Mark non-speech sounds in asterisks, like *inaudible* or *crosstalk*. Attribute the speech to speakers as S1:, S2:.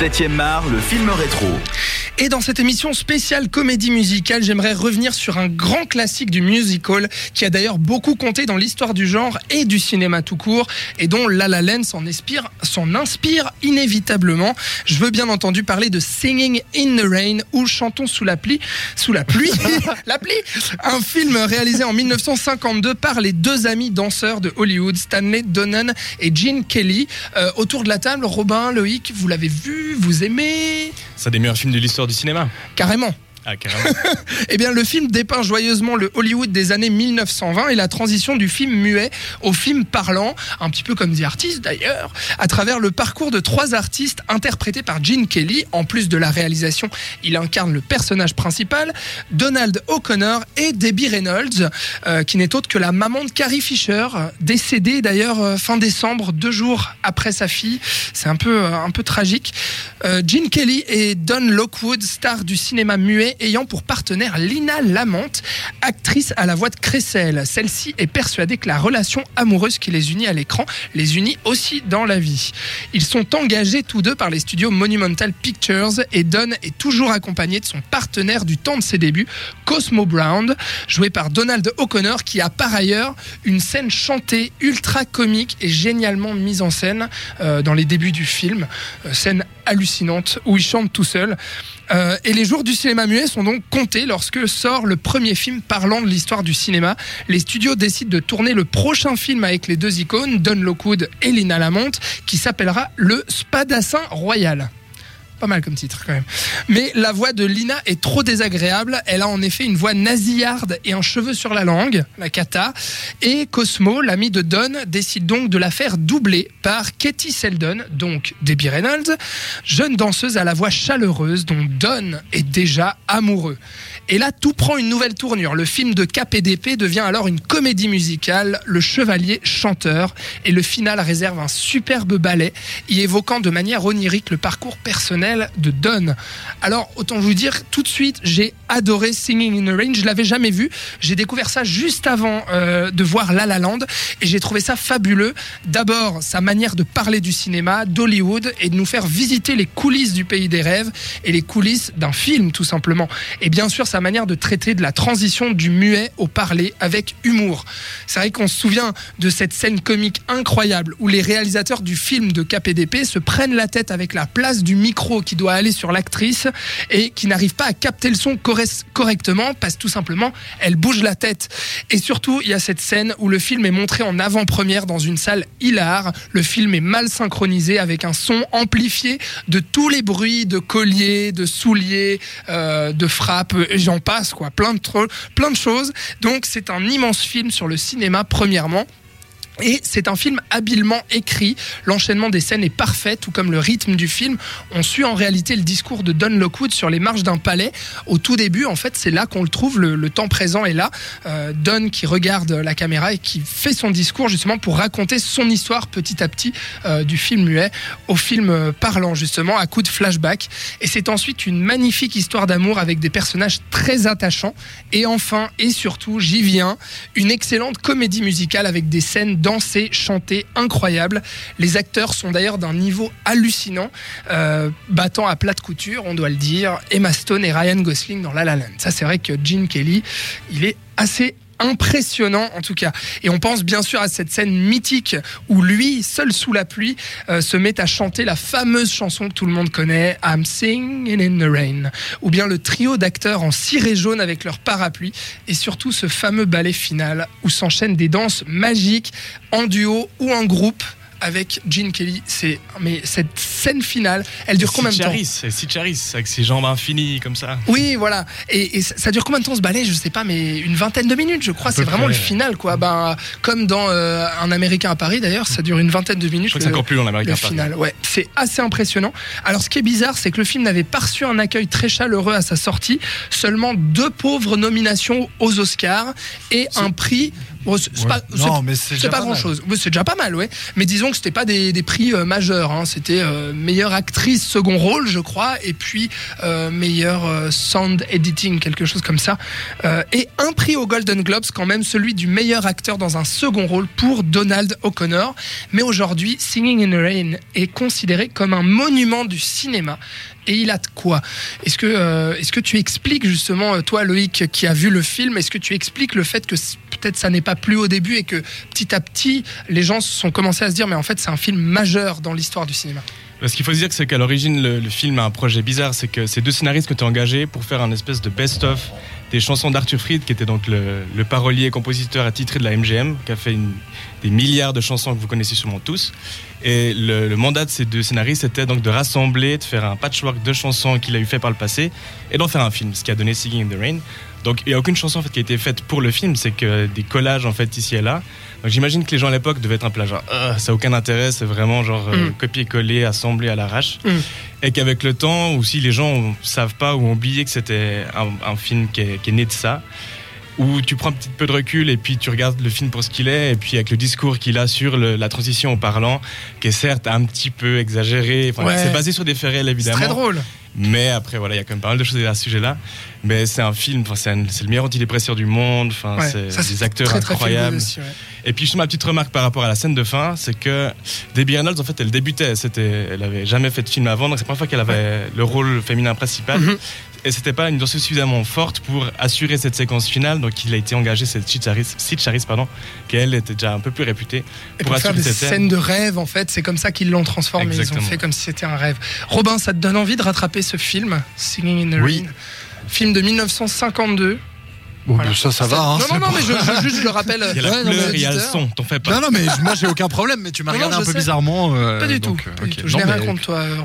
S1: 7e art, le film rétro.
S2: Et dans cette émission spéciale comédie musicale, j'aimerais revenir sur un grand classique du musical qui a d'ailleurs beaucoup compté dans l'histoire du genre et du cinéma tout court et dont La La Land s'en inspire, inspire inévitablement. Je veux bien entendu parler de Singing in the Rain ou Chantons sous la pluie, sous la pluie, *laughs* la pluie, un film réalisé en 1952 par les deux amis danseurs de Hollywood, Stanley Donen et Gene Kelly. Euh, autour de la table, Robin, Loïc, vous l'avez vu, vous aimez?
S3: C'est un des meilleurs films de l'histoire du cinéma.
S2: Carrément.
S3: Ah. *laughs*
S2: Eh bien, le film dépeint joyeusement le Hollywood des années 1920 et la transition du film muet au film parlant, un petit peu comme des artistes d'ailleurs, à travers le parcours de trois artistes interprétés par Gene Kelly. En plus de la réalisation, il incarne le personnage principal, Donald O'Connor et Debbie Reynolds, euh, qui n'est autre que la maman de Carrie Fisher, décédée d'ailleurs euh, fin décembre, deux jours après sa fille. C'est un peu, euh, un peu tragique. Gene Kelly et Don Lockwood, stars du cinéma muet, ayant pour partenaire Lina Lamante, actrice à la voix de Cressel. Celle-ci est persuadée que la relation amoureuse qui les unit à l'écran les unit aussi dans la vie. Ils sont engagés tous deux par les studios Monumental Pictures et Don est toujours accompagné de son partenaire du temps de ses débuts, Cosmo Brown, joué par Donald O'Connor, qui a par ailleurs une scène chantée ultra comique et génialement mise en scène euh, dans les débuts du film. Euh, scène hallucinante où il chante tout seul. Euh, et les jours du cinéma muet sont donc comptés lorsque sort le premier film parlant de l'histoire du cinéma. Les studios décident de tourner le prochain film avec les deux icônes, Don Lockwood et Lina Lamont, qui s'appellera Le Spadassin Royal. Pas mal comme titre quand même. Mais la voix de Lina est trop désagréable. Elle a en effet une voix nasillarde et un cheveu sur la langue, la cata. Et Cosmo, l'ami de Don, décide donc de la faire doubler par Katie Seldon, donc Debbie Reynolds, jeune danseuse à la voix chaleureuse dont Don est déjà amoureux. Et là, tout prend une nouvelle tournure. Le film de KPDP devient alors une comédie musicale, Le Chevalier chanteur, et le final réserve un superbe ballet, y évoquant de manière onirique le parcours personnel de Don. Alors, autant vous dire, tout de suite, j'ai adoré Singing in the Rain. Je l'avais jamais vu. J'ai découvert ça juste avant euh, de voir La La Land, et j'ai trouvé ça fabuleux. D'abord, sa manière de parler du cinéma, d'Hollywood, et de nous faire visiter les coulisses du pays des rêves et les coulisses d'un film, tout simplement. Et bien sûr, sa manière de traiter de la transition du muet au parler avec humour. C'est vrai qu'on se souvient de cette scène comique incroyable où les réalisateurs du film de KPDP se prennent la tête avec la place du micro qui doit aller sur l'actrice et qui n'arrive pas à capter le son correctement parce tout simplement elle bouge la tête. Et surtout, il y a cette scène où le film est montré en avant-première dans une salle hilar. Le film est mal synchronisé avec un son amplifié de tous les bruits de colliers, de souliers, euh, de frappes, j'en passe quoi, plein de, plein de choses. Donc c'est un immense film sur le cinéma premièrement. Et c'est un film habilement écrit. L'enchaînement des scènes est parfait, tout comme le rythme du film. On suit en réalité le discours de Don Lockwood sur les marches d'un palais. Au tout début, en fait, c'est là qu'on le trouve. Le, temps présent est là. Euh, Don qui regarde la caméra et qui fait son discours justement pour raconter son histoire petit à petit euh, du film muet au film euh, parlant justement à coup de flashback. Et c'est ensuite une magnifique histoire d'amour avec des personnages très attachants. Et enfin et surtout, j'y viens, une excellente comédie musicale avec des scènes dansées, chantées incroyables. Les acteurs sont d'ailleurs d'un niveau hallucinant, euh, battant à plat de couture, on doit le dire. Emma Stone et Ryan Gosling dans La La Land. Ça, c'est vrai que Gene Kelly, il est assez impressionnant en tout cas. Et on pense bien sûr à cette scène mythique où lui, seul sous la pluie, euh, se met à chanter la fameuse chanson que tout le monde connaît, I'm Singing in the Rain. Ou bien le trio d'acteurs en ciré jaune avec leur parapluie. Et surtout ce fameux ballet final où s'enchaînent des danses magiques en duo ou en groupe avec Gene Kelly. C'est mais cette scène finale, elle dure combien de temps
S3: c'est Sitcharis, avec ses jambes infinies comme ça.
S2: oui, voilà. Et, et ça ça dure combien de temps ce ballet? Je sais pas, mais une vingtaine de minutes, je crois.
S3: À
S2: C'est vraiment
S3: près,
S2: le final, quoi. Ben, comme dans euh, Un Américain à Paris, d'ailleurs, ça dure une vingtaine de minutes.
S3: Je crois que c'est encore plus long l'américain.
S2: le
S3: Paris.
S2: final, ouais, c'est assez impressionnant. Alors, ce qui est bizarre, c'est que le film n'avait pas reçu un accueil très chaleureux à sa sortie. Seulement deux pauvres nominations aux Oscars et un prix. bon, c'est
S4: Ouais.
S2: pas,
S4: Non, mais c'est
S2: pas
S4: pas
S2: grand
S4: mal.
S2: chose. C'est déjà pas mal, ouais. Mais disons que c'était pas des, des prix euh, majeurs. hein. C'était euh, meilleure actrice second rôle, je crois, et puis euh, meilleur euh, sound editing, quelque chose comme ça. Euh, et un prix aux Golden Globes, quand même, celui du meilleur acteur dans un second rôle pour Donald O'Connor. Mais aujourd'hui, Singing in the Rain est considéré comme un monument du cinéma. Et il a de quoi Est-ce que, euh, est-ce que tu expliques justement, euh, toi Loïc qui a vu le film, est-ce que tu expliques le fait que peut-être ça n'est pas plu au début et que petit à petit les gens se sont commencés à se dire mais en fait c'est un film majeur dans l'histoire du cinéma?
S3: Ce qu'il faut se dire, c'est qu'à l'origine, le, le film a un projet bizarre. C'est que ces deux scénaristes étaient engagés pour faire un espèce de best-of des chansons d'Arthur Fried, qui était donc le, le parolier et compositeur attitré de la MGM, qui a fait une- des milliards de chansons que vous connaissez sûrement tous. Et le, le mandat de ces deux scénaristes était donc de rassembler, de faire un patchwork de chansons qu'il a eu fait par le passé et d'en faire un film, ce qui a donné Singing in the Rain. Donc il n'y a aucune chanson en fait, qui a été faite pour le film, c'est que des collages en fait ici et là. Donc j'imagine que les gens à l'époque devaient être un peu là, genre, Ah, ça n'a aucun intérêt, c'est vraiment genre euh,
S2: Mm.
S3: copier-coller, assembler à l'arrache.
S2: Mm.
S3: Et qu'avec le temps, aussi les gens ne savent pas ou ont oublié que c'était un, un film qui est, qui est né de ça, où tu prends un petit peu de recul et puis tu regardes le film pour ce qu'il est, et puis avec le discours qu'il a sur le- la transition au parlant, qui est certes un petit peu exagéré, enfin,
S2: Ouais.
S3: c'est basé sur des faits réels
S2: C'est
S3: évidemment.
S2: très drôle.
S3: Mais après, voilà, il y a quand même pas mal de choses à ce sujet-là. Mais c'est un film, c'est c'est le meilleur antidépresseur du monde, enfin,
S2: Ouais,
S3: c'est
S2: c'est
S3: des acteurs
S2: très, très
S3: incroyables.
S2: aussi, ouais.
S3: Et puis, juste ma petite remarque par rapport à la scène de fin, c'est que Debbie Reynolds, en fait, elle débutait. Elle avait jamais fait de film avant, donc c'est la première fois qu'elle avait le rôle féminin principal.
S2: Mhm.
S3: Et c'était pas une danseuse suffisamment forte pour assurer cette séquence finale, donc il a été engagé cette Sid Charis, pardon, qui elle était déjà un peu plus réputée.
S2: Et pour, faire
S3: assurer
S2: des
S3: cette
S2: scènes de rêve, en fait, c'est comme ça qu'ils l'ont transformé. Ils ont fait comme si c'était un rêve. Robin, ça te donne envie de rattraper ce film, Singing in the
S4: Oui.
S2: Rain? Film de 1952.
S4: Bon,
S2: Voilà.
S4: ben, ça, ça va. hein,
S2: non, non, non, mais je, je- juste je le rappelle. *laughs*
S3: Il y a la
S2: Ouais, non,
S3: couleur, il y a le son, t'en fais pas.
S4: Non, non, mais moi, j'ai aucun problème, mais tu m'as regardé un peu
S2: sais.
S4: bizarrement. euh,
S2: Pas du tout.
S4: donc, euh,
S2: pas du
S4: ok.
S2: tout. Je n'ai rien
S4: mais-
S2: contre toi, Robin.